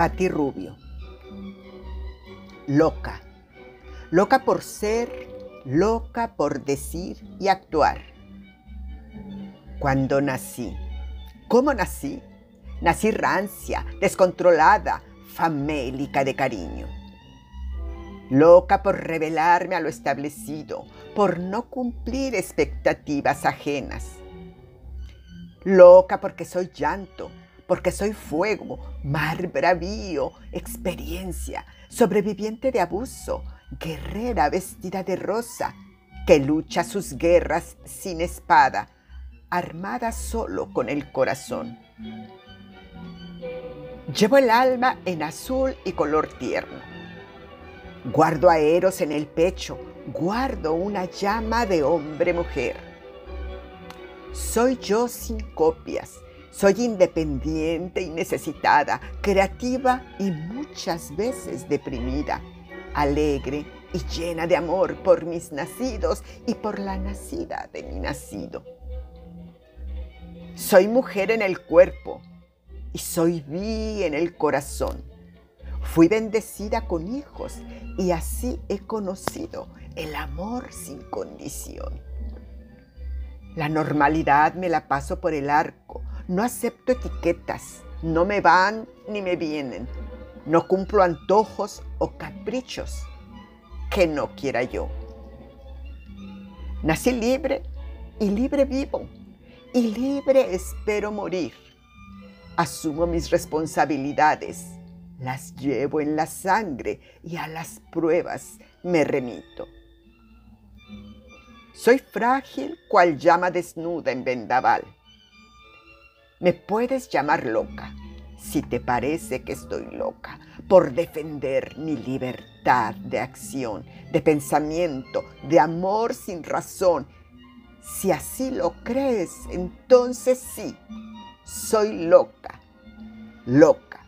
Pati Rubio. Loca. Loca por ser, loca por decir y actuar. Cuando nací. ¿Cómo nací? Nací rancia, descontrolada, famélica de cariño. Loca por revelarme a lo establecido, por no cumplir expectativas ajenas. Loca porque soy llanto, porque soy fuego, mar bravío, experiencia, sobreviviente de abuso, guerrera vestida de rosa, que lucha sus guerras sin espada, armada solo con el corazón. Llevo el alma en azul y color tierno. Guardo a Eros en el pecho, guardo una llama de hombre-mujer. Soy yo sin copias, soy independiente y necesitada, creativa y muchas veces deprimida, alegre y llena de amor por mis nacidos y por la nacida de mi nacido. Soy mujer en el cuerpo y soy vi en el corazón. Fui bendecida con hijos y así he conocido el amor sin condición. La normalidad me la paso por el arco, no acepto etiquetas, no me van ni me vienen, no cumplo antojos o caprichos que no quiera yo. Nací libre y libre vivo y libre espero morir. Asumo mis responsabilidades, las llevo en la sangre y a las pruebas me remito. Soy frágil cual llama desnuda en vendaval. Me puedes llamar loca si te parece que estoy loca por defender mi libertad de acción, de pensamiento, de amor sin razón si así lo crees, entonces sí, soy loca, loca.